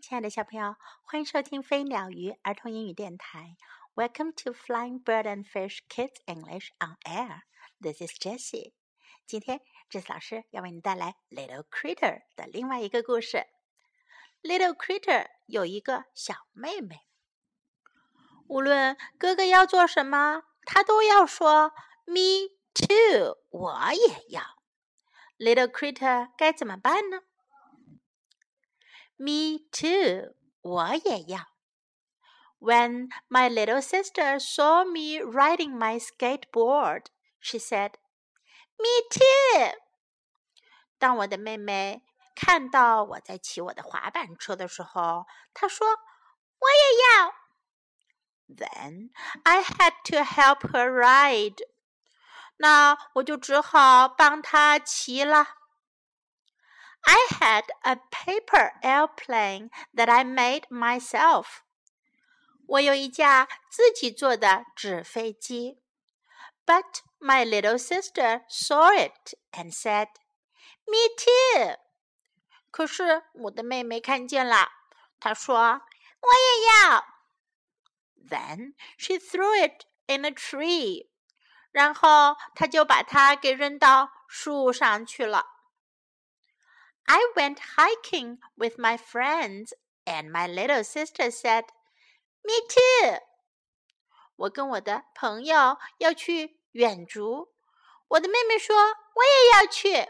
亲爱的小朋友，欢迎收听飞鸟鱼儿童英语电台。Welcome to Flying Bird and Fish Kids English on Air. This is Jessie. 今天，Jessie 老师要为你带来《Little Critter》的另外一个故事。Little Critter 有一个小妹妹，无论哥哥要做什么，他都要说 “Me too”，我也要。Little Critter 该怎么办呢 ？Me too. 我也要. When my little sister saw me riding my skateboard, she said, "Me too." 当我的妹妹看到我在骑我的滑板车的时候，她说：“我也要。” Then I had to help her ride. 那我就只好帮她骑了。 I had a paper airplane that I made myself. 我有一架自己做的纸飞机。But my little sister saw it and said, "Me too." 可是我的妹妹看见了，她说：“我也要。” Then she threw it in a tree. 然后她就把它给扔到树上去了。 I went hiking with my friends, and my little sister said, "Me too." 我跟我的朋友要去远足，我的妹妹说我也要去。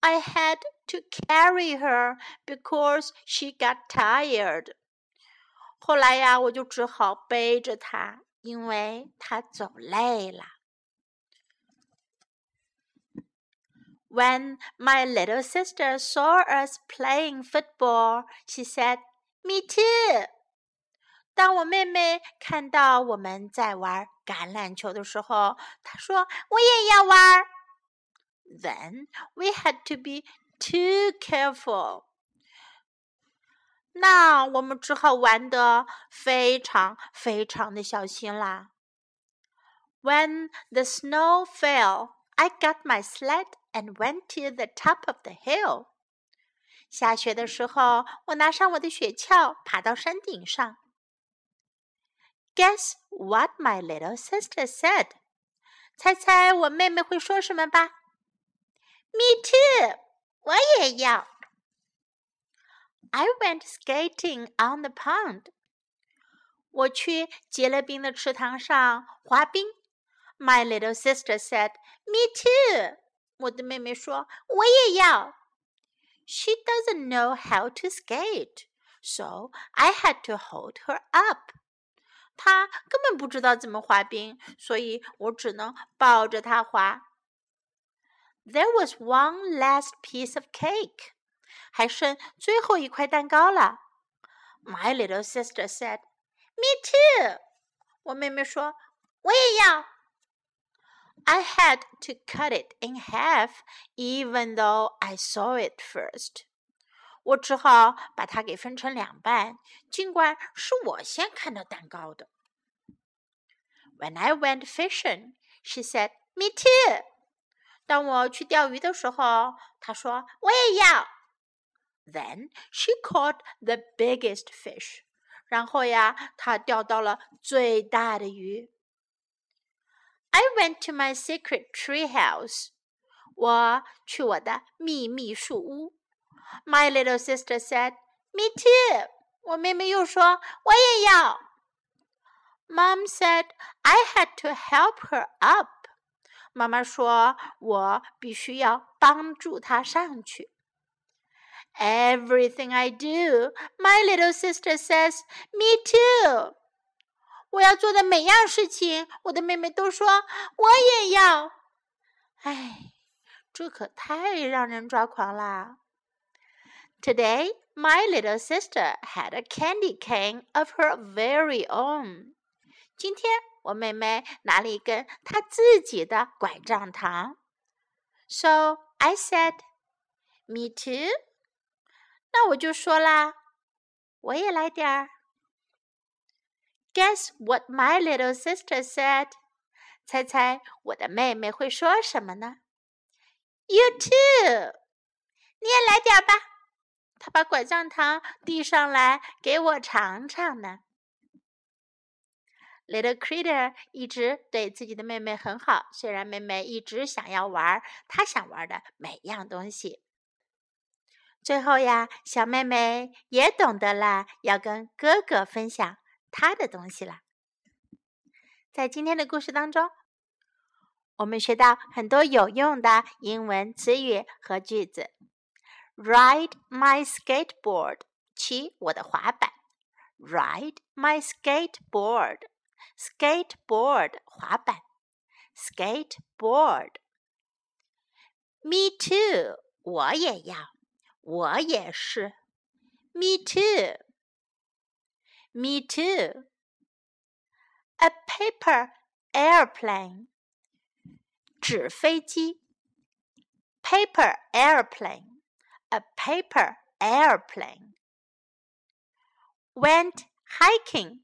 I had to carry her because she got tired. 后来呀，我就只好背着她，因为她走累了。 When my little sister saw us playing football, she said, "Me too." 当我妹妹看到我们在玩橄榄球的时候，她说：“我也要玩。” Then we had to be too careful. 那我们只好玩得非常非常的小心啦。When the snow fell, I got my sled and went to the top of the hill. 下雪的时候，我拿上我的雪橇，爬到山顶上。Guess what my little sister said？猜猜我妹妹会说什么吧？Me too，我也要。I went skating on the pond。我去结了冰的池塘上滑冰。My little sister said, "Me too." 我的妹妹说：“我也要。” She doesn't know how to skate, so I had to hold her up. 她根本不知道怎么滑冰，所以我只能抱着她滑。There was one last piece of cake. 还剩最后一块蛋糕了。My little sister said, "Me too." 我妹妹说：“我也要。” I had to cut it in half, even though I saw it first. 我只好把它给分成两半，尽管是我先看到蛋糕的。When I went fishing, she said, "Me too." 当我去钓鱼的时候，她说我也要。Then she caught the biggest fish. 然后呀，她钓到了最大的鱼。 I went to my secret tree house. 我去我的秘密树屋。My little sister said, "Me too." 我妹妹又说，我也要。Mom said I had to help her up. 妈妈说我必须要帮助她上去。Everything I do, my little sister says, "Me too." 我要做的每样事情，我的妹妹都说我也要。哎，这可太让人抓狂啦！Today, my little sister had a candy cane of her very own. 今天我妹妹拿了一根她自己的拐杖糖。So I said, "Me too." 那我就说啦，我也来点儿。Guess what my little sister said？猜猜我的妹妹会说什么呢？You too，你也来点吧。他把拐杖糖递上来给我尝尝呢。Little Critter 一直对自己的妹妹很好，虽然妹妹一直想要玩她想玩的每样东西。最后呀，小妹妹也懂得了要跟哥哥分享他的东西了。在今天的故事当中，我们学到很多有用的英文词语和句子。Ride my skateboard，骑我的滑板。Ride my skateboard，skateboard 滑板。Skateboard。Me too，我也要，我也是。Me too too，me too。A paper airplane，纸飞机。Paper airplane。a paper airplane. Went hiking，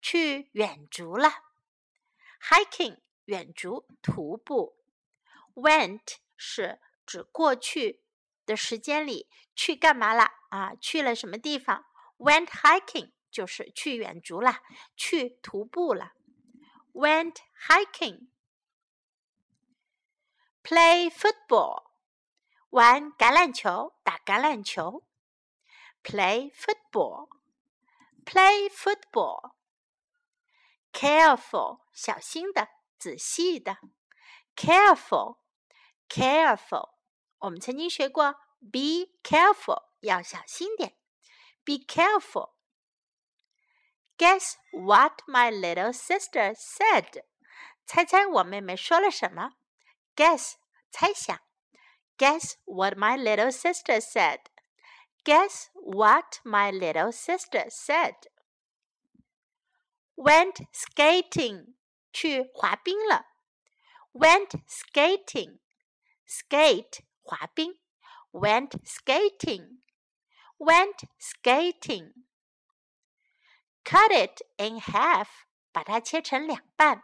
去远足了。hiking 远足徒步。Went 是指过去的时间里去干嘛了啊？去了什么地方？Went hiking 就是去远足了，去徒步了。Went hiking. Play football 玩橄榄球，打橄榄球，play football，play football。careful，小心的，仔细的，careful，careful。我们曾经学过，be careful，要小心点，be careful。Guess what my little sister said？猜猜我妹妹说了什么？Guess，猜想。Guess what my little sister said? Guess what my little sister said? Went skating 去滑冰了。Went skating, skate 滑冰。Went skating, went skating. Cut it in half 把它切成两半。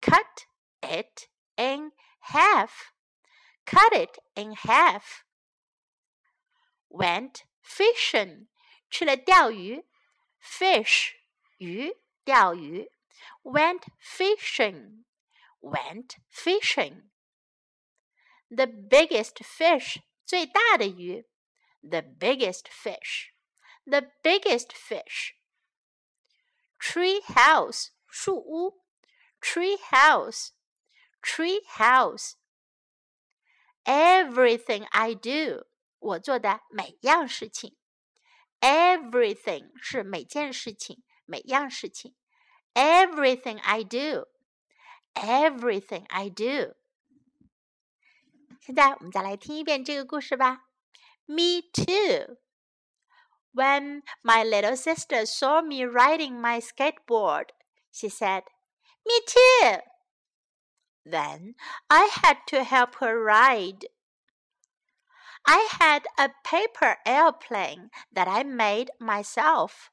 Cut it in half cut it in half. Went fishing，去了钓鱼，fish 鱼钓鱼。Went fishing, went fishing. The biggest fish 最大的鱼，the biggest fish, the biggest fish. Tree house 树屋，tree house, tree house. Everything I do，我做的每样事情。Everything 是每件事情、每样事情。Everything I do，Everything I do。现在我们再来听一遍这个故事吧。Me too. When my little sister saw me riding my skateboard, she said, Me too. Then I had to help her ride. I had a paper airplane that I made myself.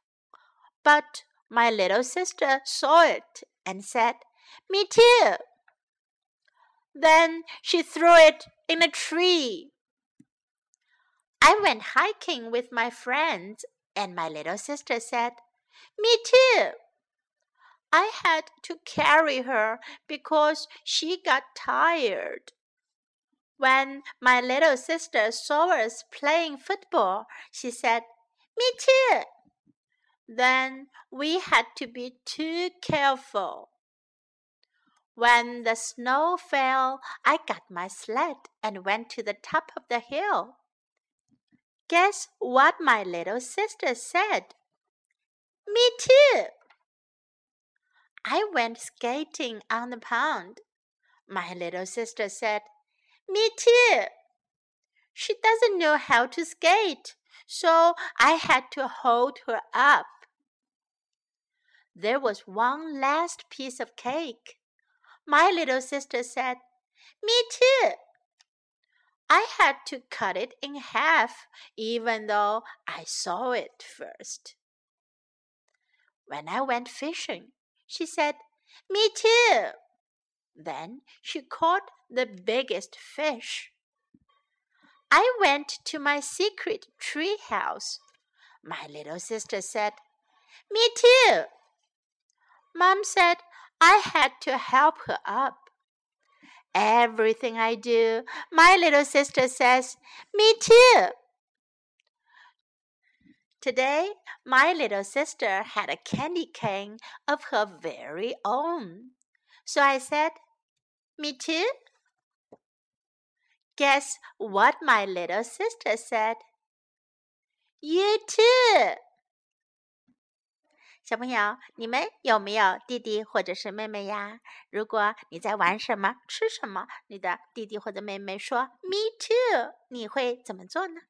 But my little sister saw it and said, Me too. Then she threw it in a tree. I went hiking with my friends, and my little sister said, Me too. I had to carry her because she got tired. When my little sister saw us playing football, she said, Me too. Then we had to be too careful. When the snow fell, I got my sled and went to the top of the hill. Guess what my little sister said? Me too. I went skating on the pond. My little sister said, Me too. She doesn't know how to skate, so I had to hold her up. There was one last piece of cake. My little sister said, Me too. I had to cut it in half, even though I saw it first. When I went fishing, she said, Me too. Then she caught the biggest fish. I went to my secret tree house. My little sister said, Me too. Mom said I had to help her up. Everything I do, my little sister says, Me too. Today, my little sister had a candy cane of her very own. So I said, Me too. Guess what my little sister said? You too. 小朋友，你们有没有弟弟或者是妹妹呀？如果你在玩什么、吃什么，你的弟弟或者妹妹说 “me too”，你会怎么做呢？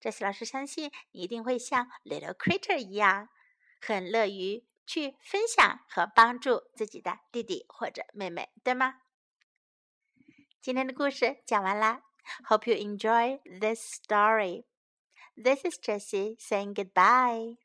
这次老师相信你一定会像 Little Critter 一样，很乐于去分享和帮助自己的弟弟或者妹妹，对吗？今天的故事讲完啦，Hope you enjoy this story. This is Jessie saying goodbye.